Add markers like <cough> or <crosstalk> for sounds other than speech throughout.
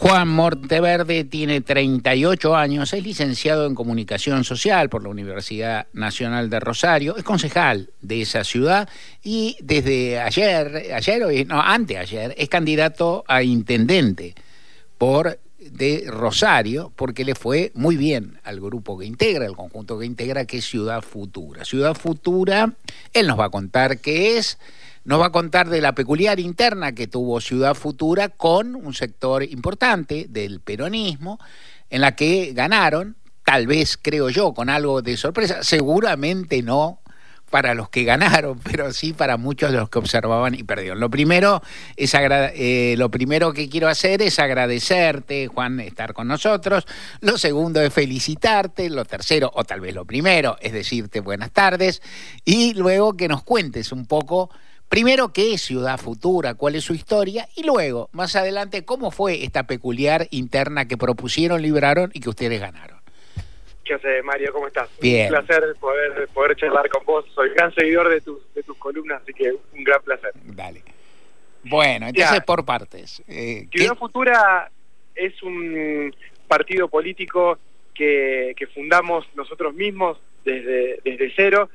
Juan Monteverde tiene 38 años, es licenciado en Comunicación Social por la Universidad Nacional de Rosario, es concejal de esa ciudad y desde ayer, ayer no, anteayer, es candidato a intendente por de Rosario porque le fue muy bien al grupo que integra, el conjunto que integra, que es Ciudad Futura. Ciudad Futura, él nos va a contar qué es, nos va a contar de la peculiar interna que tuvo Ciudad Futura con un sector importante del peronismo, en la que ganaron, tal vez creo yo, con algo de sorpresa, seguramente no para los que ganaron, <laughs> pero sí para muchos de los que observaban y perdieron. Lo primero, es eh, lo primero que quiero hacer es agradecerte, Juan, estar con nosotros. Lo segundo es felicitarte. Lo tercero, o tal vez lo primero, es decirte buenas tardes. Y luego que nos cuentes un poco, primero, qué es Ciudad Futura, cuál es su historia, y luego, más adelante, cómo fue esta peculiar interna que propusieron, libraron y que ustedes ganaron. ¿Qué haces, Mario? ¿Cómo estás? Bien. Un placer poder, poder charlar con vos. Soy gran seguidor de tus, de tus columnas, así que un gran placer. Dale. Bueno, entonces por partes. Eh, Ciudad Futura es un partido político que, que fundamos nosotros mismos desde, desde cero.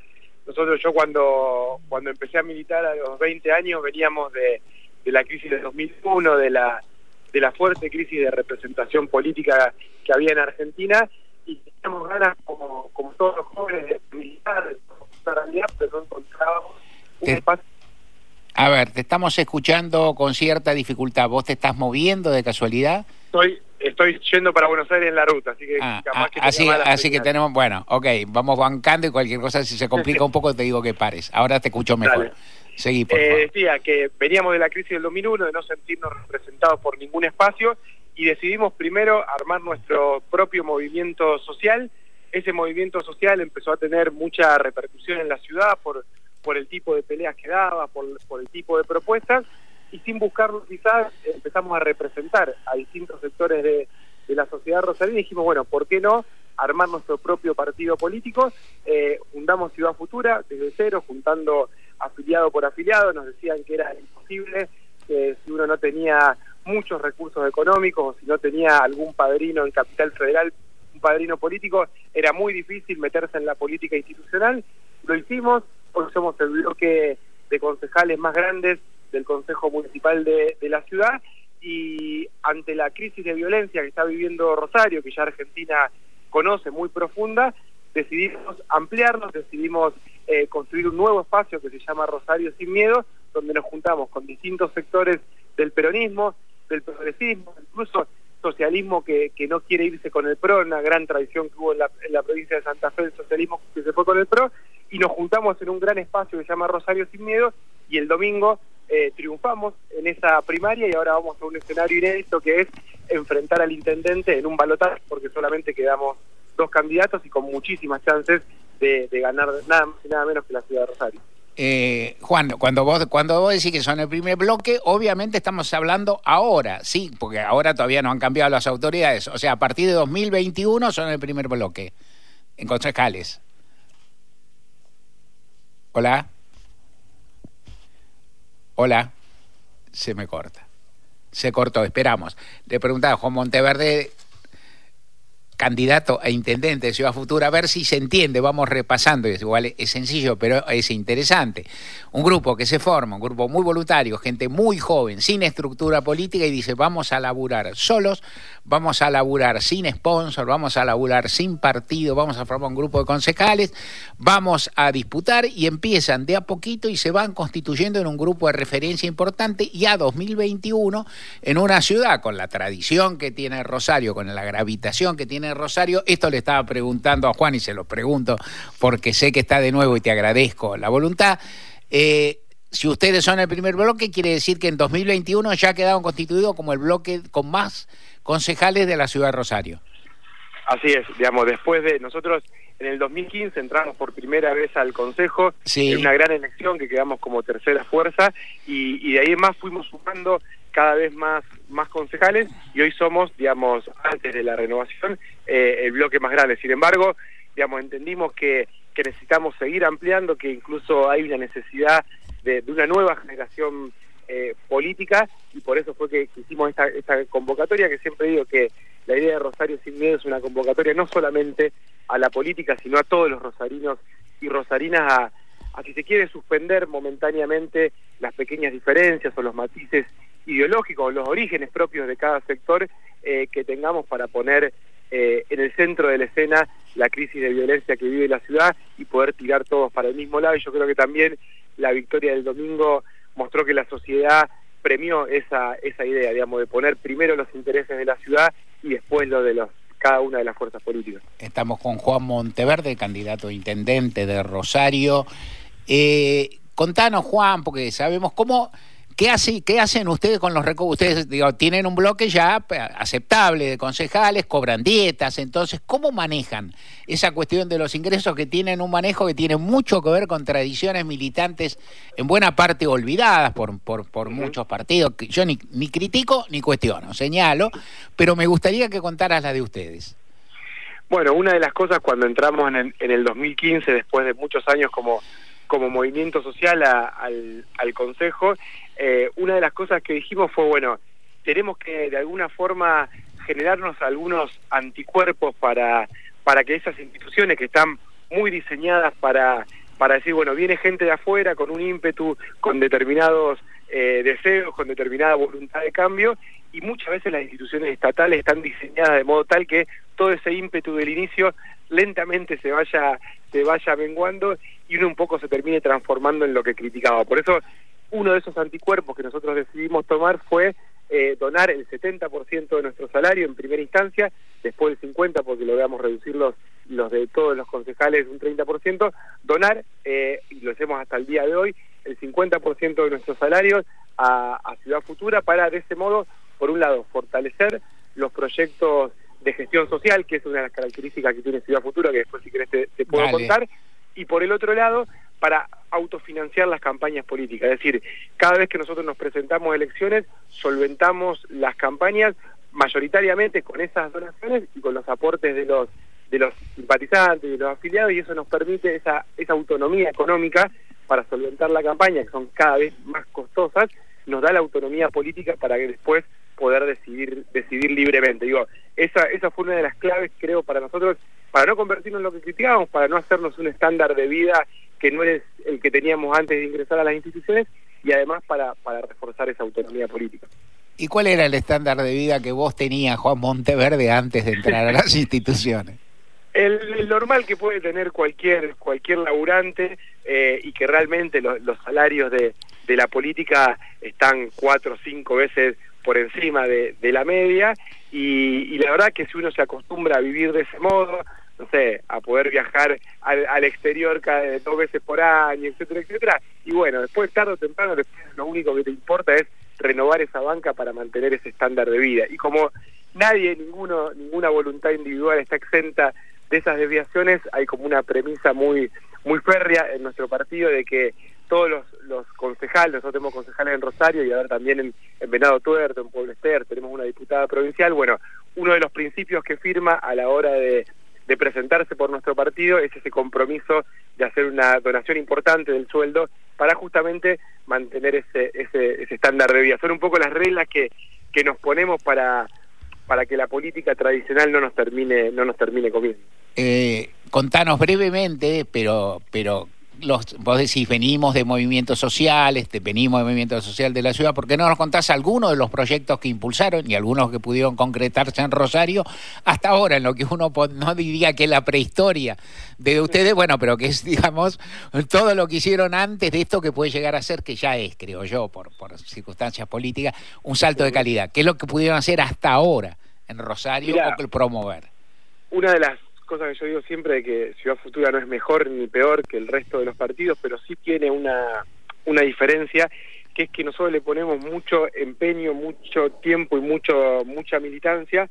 Nosotros, yo cuando, cuando empecé a militar a los 20 años, veníamos de, de la crisis de 2001, de la, de la fuerte crisis de representación política que había en Argentina y teníamos ganas, como, como todos los jóvenes, de militar, de realidad, pero no encontrábamos un espacio. A ver, te estamos escuchando con cierta dificultad. ¿Vos te estás moviendo de casualidad? Estoy, estoy yendo para Buenos Aires en la ruta, así que ah, capaz que ah, así, así que tenemos, bueno, ok, vamos bancando y cualquier cosa, si se complica un poco, te digo que pares. Ahora te escucho mejor. Seguí, por eh, Decía que veníamos de la crisis del 2001, de no sentirnos representados por ningún espacio, y decidimos primero armar nuestro propio movimiento social. Ese movimiento social empezó a tener mucha repercusión en la ciudad por, por el tipo de peleas que daba, por, por el tipo de propuestas, y sin buscarlo quizás empezamos a representar a distintos sectores de, la sociedad rosarina y dijimos, bueno, ¿por qué no armar nuestro propio partido político? Eh, fundamos Ciudad Futura desde cero, juntando afiliado por afiliado, nos decían que era imposible, que si uno no tenía muchos recursos económicos o si no tenía algún padrino en Capital Federal, un padrino político, era muy difícil meterse en la política institucional. Lo hicimos, hoy somos el bloque de concejales más grandes del Consejo Municipal de, la ciudad y ante la crisis de violencia que está viviendo Rosario, que ya Argentina conoce muy profunda, decidimos ampliarnos, decidimos eh, construir un nuevo espacio que se llama Rosario Sin Miedo, donde nos juntamos con distintos sectores del peronismo, del progresismo, incluso socialismo que, que no quiere irse con el PRO, una gran tradición que hubo en la, en la provincia de Santa Fe, el socialismo que se fue con el PRO, y nos juntamos en un gran espacio que se llama Rosario Sin Miedo, y el domingo eh, triunfamos en esa primaria y ahora vamos a un escenario inédito que es enfrentar al intendente en un balotaje, porque solamente quedamos dos candidatos y con muchísimas chances de, ganar nada más y nada menos que la ciudad de Rosario. Eh, Juan, cuando vos, cuando vos decís que son el primer bloque, obviamente estamos hablando ahora, sí, porque ahora todavía no han cambiado las autoridades. O sea, a partir de 2021 son el primer bloque en concejales. Hola. Hola. Se me corta. Se cortó, esperamos. Le preguntaba Juan Monteverde candidato a intendente de Ciudad Futura, a ver si se entiende, vamos repasando, es igual es sencillo, pero es interesante. Un grupo que se forma, un grupo muy voluntario, gente muy joven, sin estructura política y dice, vamos a laburar solos, vamos a laburar sin sponsor, vamos a laburar sin partido, vamos a formar un grupo de concejales, vamos a disputar y empiezan de a poquito y se van constituyendo en un grupo de referencia importante y a 2021 en una ciudad con la tradición que tiene Rosario, con la gravitación que tiene Rosario. Esto le estaba preguntando a Juan y se lo pregunto porque sé que está de nuevo y te agradezco la voluntad. Eh, si ustedes son el primer bloque, quiere decir que en 2021 ya quedaron constituidos como el bloque con más concejales de la ciudad de Rosario. Así es, digamos, después de nosotros en el 2015 entramos por primera vez al Consejo en una gran elección que quedamos como tercera fuerza y, y de ahí más fuimos sumando cada vez más, más concejales y hoy somos, digamos, antes de la renovación, eh, el bloque más grande. Sin embargo, digamos, entendimos que, que necesitamos seguir ampliando, que incluso hay una necesidad de, de una nueva generación eh, política y por eso fue que hicimos esta, esta convocatoria, que siempre digo que la idea de Rosario Sin Miedo es una convocatoria no solamente a la política, sino a todos los rosarinos y rosarinas a, si se quiere suspender momentáneamente las pequeñas diferencias o los matices ideológicos, los orígenes propios de cada sector eh, que tengamos para poner eh, en el centro de la escena la crisis de violencia que vive la ciudad y poder tirar todos para el mismo lado. Y yo creo que también la victoria del domingo mostró que la sociedad premió esa, esa idea, digamos, de poner primero los intereses de la ciudad y después lo de los cada una de las fuerzas políticas. Estamos con Juan Monteverde, candidato a intendente de Rosario. Eh, contanos, Juan, porque sabemos cómo ¿Qué, hace, ¿Qué hacen ustedes con los recursos? Ustedes digo, tienen un bloque ya aceptable de concejales, cobran dietas, entonces, ¿cómo manejan esa cuestión de los ingresos que tienen un manejo que tiene mucho que ver con tradiciones militantes en buena parte olvidadas por, por, por muchos partidos? Que yo ni, ni critico ni cuestiono, señalo, pero me gustaría que contaras la de ustedes. Bueno, una de las cosas cuando entramos en el, en el 2015, después de muchos años como como movimiento social al, al Consejo, eh, una de las cosas que dijimos fue, bueno, tenemos que de alguna forma generarnos algunos anticuerpos para, para que esas instituciones que están muy diseñadas para, para decir, bueno, viene gente de afuera con un ímpetu, con determinados eh, deseos, con determinada voluntad de cambio, y muchas veces las instituciones estatales están diseñadas de modo tal que todo ese ímpetu del inicio lentamente se vaya, se vaya menguando y uno un poco se termine transformando en lo que criticaba. Por eso uno de esos anticuerpos que nosotros decidimos tomar fue eh, donar el 70% de nuestro salario en primera instancia, después el 50% porque logramos reducir los, los de todos los concejales un 30%, donar, eh, y lo hacemos hasta el día de hoy, el 50% de nuestros salarios a, a Ciudad Futura para de ese modo, por un lado, fortalecer los proyectos de gestión social, que es una de las características que tiene Ciudad Futura, que después si querés te, puedo contar, y por el otro lado, para autofinanciar las campañas políticas. Es decir, cada vez que nosotros nos presentamos elecciones, solventamos las campañas mayoritariamente con esas donaciones y con los aportes de los de los simpatizantes de los afiliados y eso nos permite esa esa autonomía económica para solventar la campaña que son cada vez más costosas nos da la autonomía política para que después poder decidir decidir libremente digo esa esa fue una de las claves creo para nosotros para no convertirnos en lo que criticábamos para no hacernos un estándar de vida que no es el que teníamos antes de ingresar a las instituciones y además para, para reforzar esa autonomía política. ¿Y cuál era el estándar de vida que vos tenías, Juan Monteverde, antes de entrar a las <laughs> instituciones? El, normal que puede tener cualquier cualquier laburante eh, y que realmente los salarios de, de la política están cuatro o cinco veces por encima de, de la media y, y, la verdad que si uno se acostumbra a vivir de ese modo, no sé, a poder viajar al, al exterior cada dos veces por año, etcétera, etcétera. Y bueno, después tarde o temprano lo único que te importa es renovar esa banca para mantener ese estándar de vida. Y como nadie, ninguno, ninguna voluntad individual está exenta de esas desviaciones, hay como una premisa muy, muy férrea en nuestro partido de que todos los, concejales, nosotros tenemos concejales en Rosario y ahora también en, en Venado Tuerto, en Pueblo Ester, tenemos una diputada provincial, bueno, uno de los principios que firma a la hora de de presentarse por nuestro partido es ese compromiso de hacer una donación importante del sueldo para justamente mantener ese, ese, ese estándar de vida. Son un poco las reglas que, que nos ponemos para, para que la política tradicional no nos termine, no nos termine comiendo. Eh, contanos brevemente, pero, pero los, vos decís, venimos de movimientos sociales, venimos de movimiento social de la ciudad, ¿por qué no nos contás algunos de los proyectos que impulsaron y algunos que pudieron concretarse en Rosario hasta ahora, en lo que uno no diría que es la prehistoria de ustedes, bueno, pero que es, digamos, todo lo que hicieron antes de esto que puede llegar a ser, que ya es, creo yo, por, por circunstancias políticas, un salto de calidad. ¿Qué es lo que pudieron hacer hasta ahora en Rosario o promover? Una de las cosa que yo digo siempre de que Ciudad Futura no es mejor ni peor que el resto de los partidos, pero sí tiene una, una diferencia, que es que nosotros le ponemos mucho empeño, mucho tiempo y mucho mucha militancia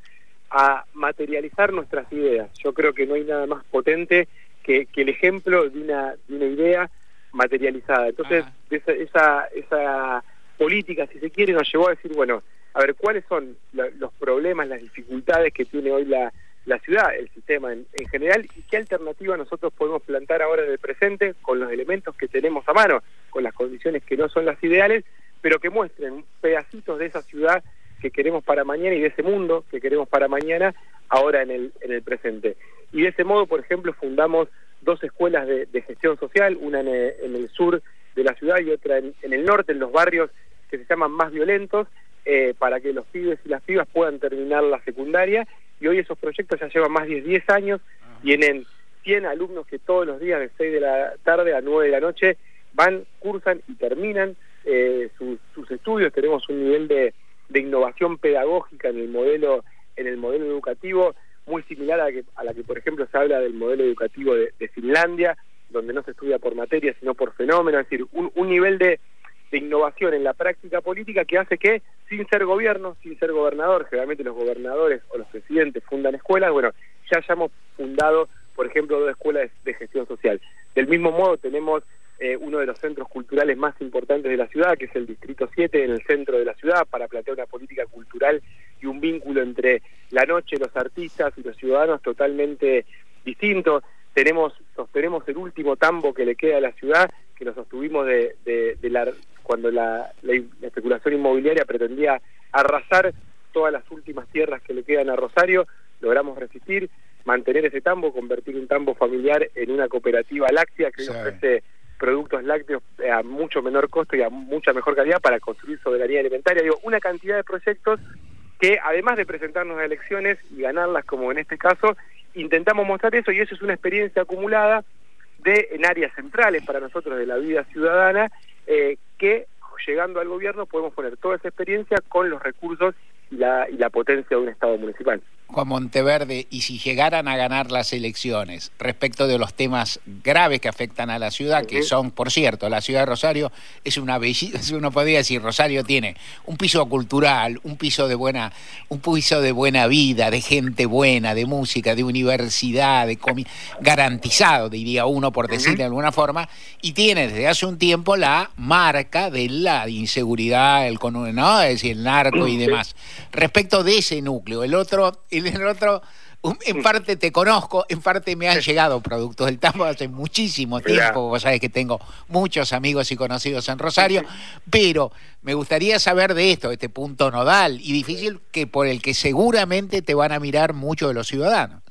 a materializar nuestras ideas. Yo creo que no hay nada más potente que, que el ejemplo de una, de una idea materializada. Entonces, esa, esa, esa política, si se quiere, nos llevó a decir, bueno, a ver, ¿cuáles son los problemas, las dificultades que tiene hoy la, la ciudad, el sistema en, general, y qué alternativa nosotros podemos plantar ahora en el presente con los elementos que tenemos a mano, con las condiciones que no son las ideales, pero que muestren pedacitos de esa ciudad que queremos para mañana y de ese mundo que queremos para mañana ahora en el, en el presente. Y de ese modo, por ejemplo, fundamos dos escuelas de, gestión social, una en el, sur de la ciudad y otra en, el norte, en los barrios que se llaman más violentos, eh, para que los pibes y las pibas puedan terminar la secundaria. Y hoy esos proyectos ya llevan más de 10 años, tienen 100 alumnos que todos los días de 6 de la tarde a 9 de la noche van, cursan y terminan eh, sus, estudios. Tenemos un nivel de, de innovación pedagógica en el modelo en el modelo educativo muy similar a la que, a la que por ejemplo, se habla del modelo educativo de, Finlandia, donde no se estudia por materia, sino por fenómeno, es decir, un, un nivel de, de, innovación en la práctica política que hace que, sin ser gobierno, sin ser gobernador, generalmente los gobernadores o los presidentes fundan escuelas, bueno, ya hayamos fundado, por ejemplo, dos escuelas de gestión social. Del mismo modo, tenemos eh, uno de los centros culturales más importantes de la ciudad, que es el Distrito 7, en el centro de la ciudad, para plantear una política cultural y un vínculo entre la noche, los artistas y los ciudadanos totalmente distinto. Tenemos, sostenemos el último tambo que le queda a la ciudad, que lo sostuvimos de, de, la, cuando la, la, especulación inmobiliaria pretendía arrasar todas las últimas tierras que le quedan a Rosario, logramos resistir, mantener ese tambo, convertir un tambo familiar en una cooperativa láctea que ofrece productos lácteos a mucho menor costo y a mucha mejor calidad para construir soberanía alimentaria. Digo, una cantidad de proyectos que además de presentarnos a elecciones y ganarlas como en este caso, intentamos mostrar eso y eso es una experiencia acumulada de en áreas centrales para nosotros de la vida ciudadana eh, que llegando al gobierno podemos poner toda esa experiencia con los recursos y la, y la potencia de un Estado municipal. Juan Monteverde, y si llegaran a ganar las elecciones respecto de los temas graves que afectan a la ciudad, que son, por cierto, la ciudad de Rosario es una belleza, <laughs> uno podría decir, Rosario tiene un piso cultural, un piso de buena, un piso de buena vida, de gente buena, de música, de universidad, de garantizado, diría uno, por decirlo de alguna forma, y tiene desde hace un tiempo la marca de la inseguridad, el, ¿no? es decir, el narco y demás. Respecto de ese núcleo, el otro y en el otro, en parte te conozco, en parte me han llegado productos del tambo hace muchísimo tiempo, vos sabés que tengo muchos amigos y conocidos en Rosario, pero me gustaría saber de esto, este punto nodal y difícil que por el que seguramente te van a mirar muchos de los ciudadanos.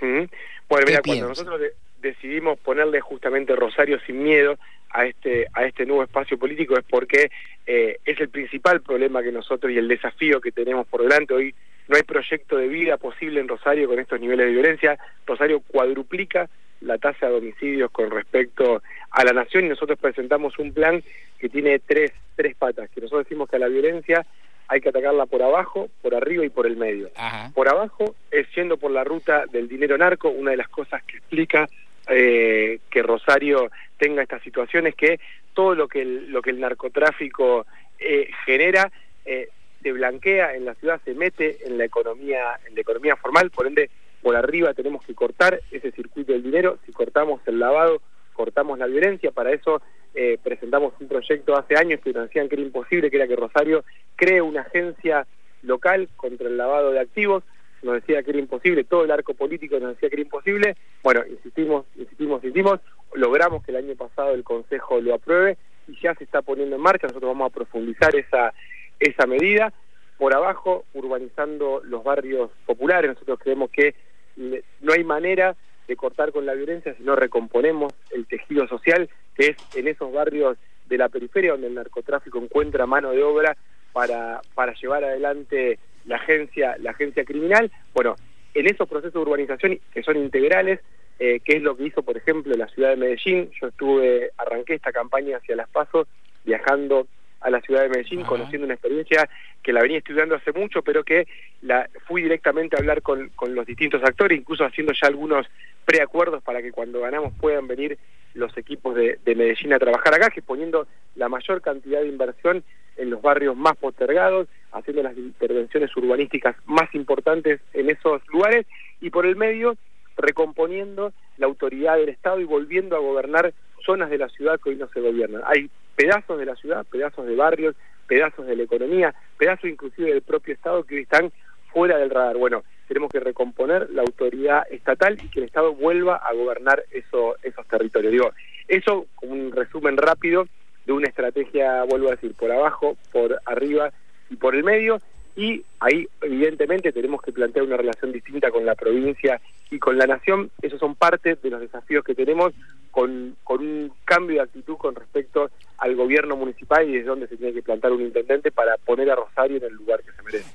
Bueno, mira, cuando nosotros decidimos ponerle justamente Rosario sin miedo a este a este nuevo espacio político es porque eh, es el principal problema que nosotros y el desafío que tenemos por delante. Hoy no hay proyecto de vida posible en Rosario con estos niveles de violencia. Rosario cuadruplica la tasa de homicidios con respecto a la nación y nosotros presentamos un plan que tiene tres, tres patas, que nosotros decimos que a la violencia hay que atacarla por abajo, por arriba y por el medio. Por abajo es yendo por la ruta del dinero narco, una de las cosas que explica eh, que Rosario tenga estas situaciones, que todo lo que el, lo que el narcotráfico eh, genera eh, se blanquea en la ciudad, se mete en la economía, en la economía formal, por ende por arriba tenemos que cortar ese circuito del dinero, si cortamos el lavado, cortamos la violencia, para eso eh, presentamos un proyecto hace años que nos decían que era imposible, que era que Rosario cree una agencia local contra el lavado de activos, nos decía que era imposible, todo el arco político nos decía que era imposible, bueno, insistimos, insistimos, insistimos, logramos que el año pasado el Consejo lo apruebe y ya se está poniendo en marcha, nosotros vamos a profundizar esa esa medida. Por abajo, urbanizando los barrios populares, nosotros creemos que no hay manera de cortar con la violencia si no recomponemos el tejido social, que es en esos barrios de la periferia donde el narcotráfico encuentra mano de obra para, para llevar adelante la agencia, la agencia criminal. Bueno, en esos procesos de urbanización que son integrales, eh, que es lo que hizo, por ejemplo, la ciudad de Medellín. Yo estuve, arranqué esta campaña hacia Las Pasos, viajando a la ciudad de Medellín, conociendo una experiencia que la venía estudiando hace mucho, pero que la fui directamente a hablar con, con los distintos actores, incluso haciendo ya algunos preacuerdos para que cuando ganamos puedan venir los equipos de, de Medellín a trabajar acá, que poniendo la mayor cantidad de inversión en los barrios más postergados, haciendo las intervenciones urbanísticas más importantes en esos lugares y por el medio recomponiendo la autoridad del Estado y volviendo a gobernar zonas de la ciudad que hoy no se gobiernan. Hay pedazos de la ciudad, pedazos de barrios, pedazos de la economía, pedazos inclusive del propio Estado que hoy están fuera del radar. Bueno, tenemos que recomponer la autoridad estatal y que el Estado vuelva a gobernar eso, esos territorios. Digo, eso, como un resumen rápido, de una estrategia, vuelvo a decir, por abajo, por arriba y por el medio, y ahí evidentemente tenemos que plantear una relación distinta con la provincia y con la nación. Esos son parte de los desafíos que tenemos con, con un cambio de actitud con respecto al gobierno municipal y es donde se tiene que plantar un intendente para poner a Rosario en el lugar que se merece.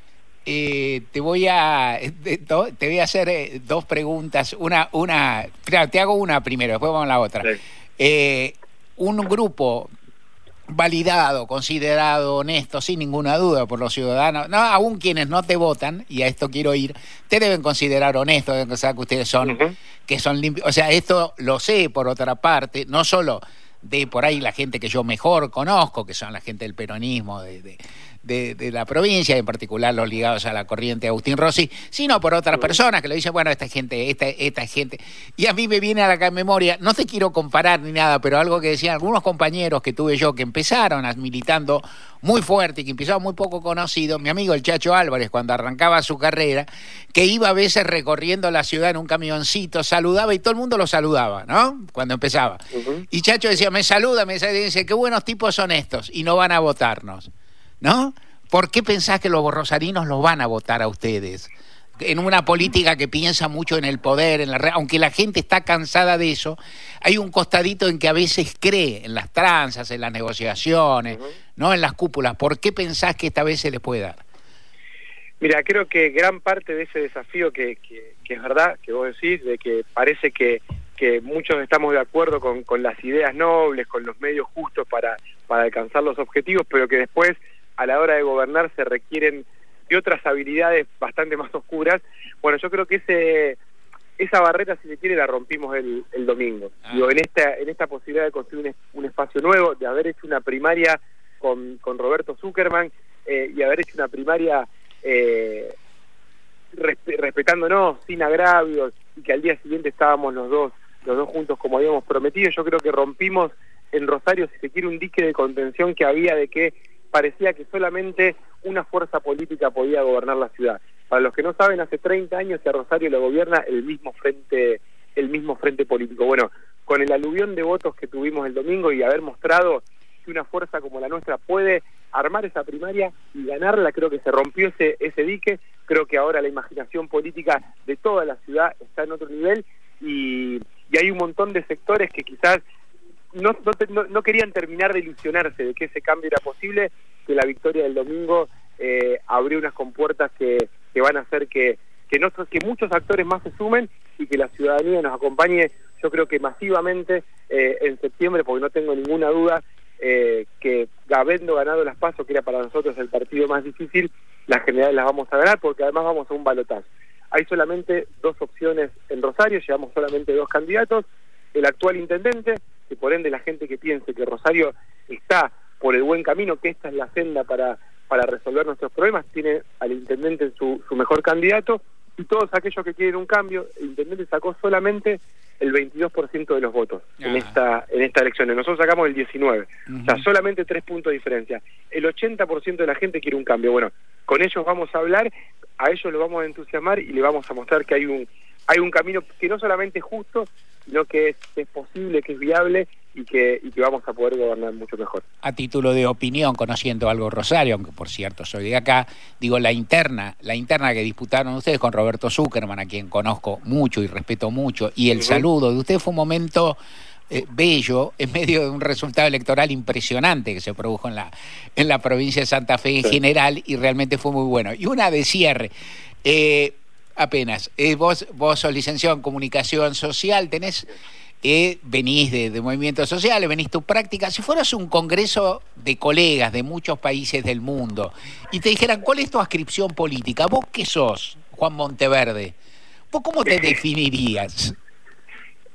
Eh, te voy a te voy a hacer eh, dos preguntas. Una una te hago una primero después vamos a la otra. Eh, un grupo validado, considerado honesto, sin ninguna duda por los ciudadanos, no, aún quienes no te votan, y a esto quiero ir, te deben considerar honesto, deben pensar que ustedes son, que son limpios. O sea, esto lo sé por otra parte, no solo de por ahí la gente que yo mejor conozco, que son la gente del peronismo, de, de, la provincia, en particular los ligados a la corriente de Agustín Rossi, sino por otras personas que lo dicen, bueno, esta gente, esta, esta gente. Y a mí me viene a la memoria, no te quiero comparar ni nada, pero algo que decían algunos compañeros que tuve yo que empezaron militando muy fuerte y que empezaban muy poco conocidos, mi amigo el Chacho Álvarez, cuando arrancaba su carrera, que iba a veces recorriendo la ciudad en un camioncito, saludaba y todo el mundo lo saludaba, ¿no? Cuando empezaba. Y Chacho decía, me saluda, me dice, qué buenos tipos son estos y no van a votarnos. ¿No? ¿Por qué pensás que los rosarinos los van a votar a ustedes? En una política que piensa mucho en el poder, en la aunque la gente está cansada de eso, hay un costadito en que a veces cree en las tranzas, en las negociaciones, no en las cúpulas. ¿Por qué pensás que esta vez se les puede dar? Mira, creo que gran parte de ese desafío que, es verdad, que vos decís, de que parece que, que muchos estamos de acuerdo con, con, las ideas nobles, con los medios justos para, para alcanzar los objetivos, pero que después a la hora de gobernar se requieren de otras habilidades bastante más oscuras. Bueno, yo creo que ese esa barrera, si se quiere, la rompimos el, el domingo. Ah. en esta, en esta posibilidad de construir un, espacio nuevo, de haber hecho una primaria con, con Roberto Zuckerman eh, y haber hecho una primaria eh, respetándonos, sin agravios, y que al día siguiente estábamos los dos, los dos juntos como habíamos prometido, yo creo que rompimos en Rosario, si se quiere, un dique de contención que había de que parecía que solamente una fuerza política podía gobernar la ciudad. Para los que no saben, hace 30 años que a Rosario lo gobierna el mismo frente el mismo frente político. Bueno, con el aluvión de votos que tuvimos el domingo y haber mostrado que una fuerza como la nuestra puede armar esa primaria y ganarla, creo que se rompió ese, ese dique, creo que ahora la imaginación política de toda la ciudad está en otro nivel y, y hay un montón de sectores que quizás no, no, no, querían terminar de ilusionarse de que ese cambio era posible, que la victoria del domingo eh, abrió unas compuertas que, que van a hacer que, que, que muchos actores más se sumen y que la ciudadanía nos acompañe, yo creo que masivamente eh, en septiembre, porque no tengo ninguna duda eh, que habiendo ganado las pasos, que era para nosotros el partido más difícil, las generales las vamos a ganar porque además vamos a un balotaje. Hay solamente dos opciones en Rosario, llevamos solamente dos candidatos, el actual intendente, que por ende la gente que piense que Rosario está por el buen camino, que esta es la senda para, para resolver nuestros problemas, tiene al intendente su, su mejor candidato, y todos aquellos que quieren un cambio, el intendente sacó solamente el 22% de los votos en esta en esta elección. Nosotros sacamos el 19, o sea, solamente tres puntos de diferencia. El 80% de la gente quiere un cambio. Bueno, con ellos vamos a hablar, a ellos los vamos a entusiasmar y le vamos a mostrar que hay un hay un camino que no solamente es justo, sino que es, es posible, que es viable y que, y que vamos a poder gobernar mucho mejor. A título de opinión, conociendo algo Rosario, aunque por cierto soy de acá, digo la interna, la interna que disputaron ustedes con Roberto Zuckerman, a quien conozco mucho y respeto mucho, y el saludo de usted fue un momento eh, bello en medio de un resultado electoral impresionante que se produjo en la, en la provincia de Santa Fe en general y realmente fue muy bueno. Y una de cierre. Eh, apenas. Eh, vos, vos sos licenciado en comunicación social, tenés, eh, venís de, de, movimientos sociales, venís tu práctica. Si fueras un congreso de colegas de muchos países del mundo y te dijeran, ¿cuál es tu ascripción política? ¿Vos qué sos, Juan Monteverde? ¿Vos cómo te <laughs> definirías?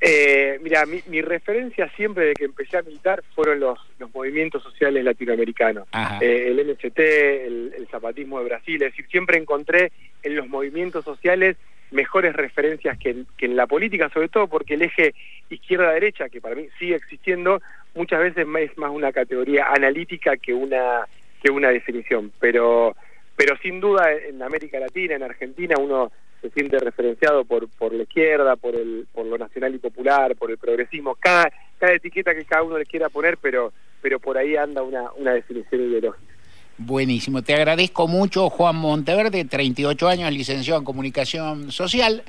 Eh, mira, mi, referencia siempre de que empecé a militar fueron los, los movimientos sociales latinoamericanos. Eh, el MST, el, zapatismo de Brasil, es decir, siempre encontré en los movimientos sociales mejores referencias que en, la política, sobre todo porque el eje izquierda-derecha, que para mí sigue existiendo, muchas veces es más una categoría analítica que una, que una definición. Pero, pero sin duda en América Latina, en Argentina, uno se siente referenciado por, por la izquierda, por, el, por lo nacional y popular, por el progresismo, cada, cada etiqueta que cada uno le quiera poner, pero, pero por ahí anda una, una definición ideológica. Buenísimo, te agradezco mucho Juan Monteverde, 38 años, licenciado en Comunicación Social,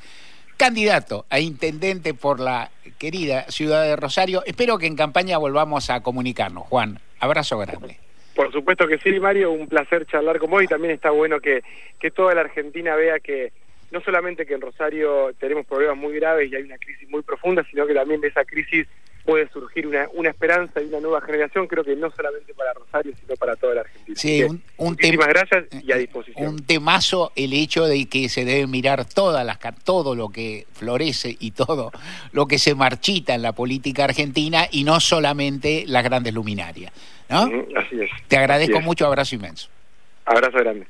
candidato a intendente por la querida ciudad de Rosario. Espero que en campaña volvamos a comunicarnos. Juan, abrazo grande. Por supuesto que sí, Mario, un placer charlar con vos y también está bueno que, que toda la Argentina vea que no solamente que en Rosario tenemos problemas muy graves y hay una crisis muy profunda, sino que también de esa crisis puede surgir una, una esperanza y una nueva generación, creo que no solamente para Rosario, sino para toda la Argentina. Sí, un, muchísimas gracias y a disposición. Un temazo el hecho de que se debe mirar todas las todo lo que florece y todo lo que se marchita en la política argentina y no solamente las grandes luminarias. ¿no? así es. Te agradezco mucho, abrazo inmenso. Abrazo grande.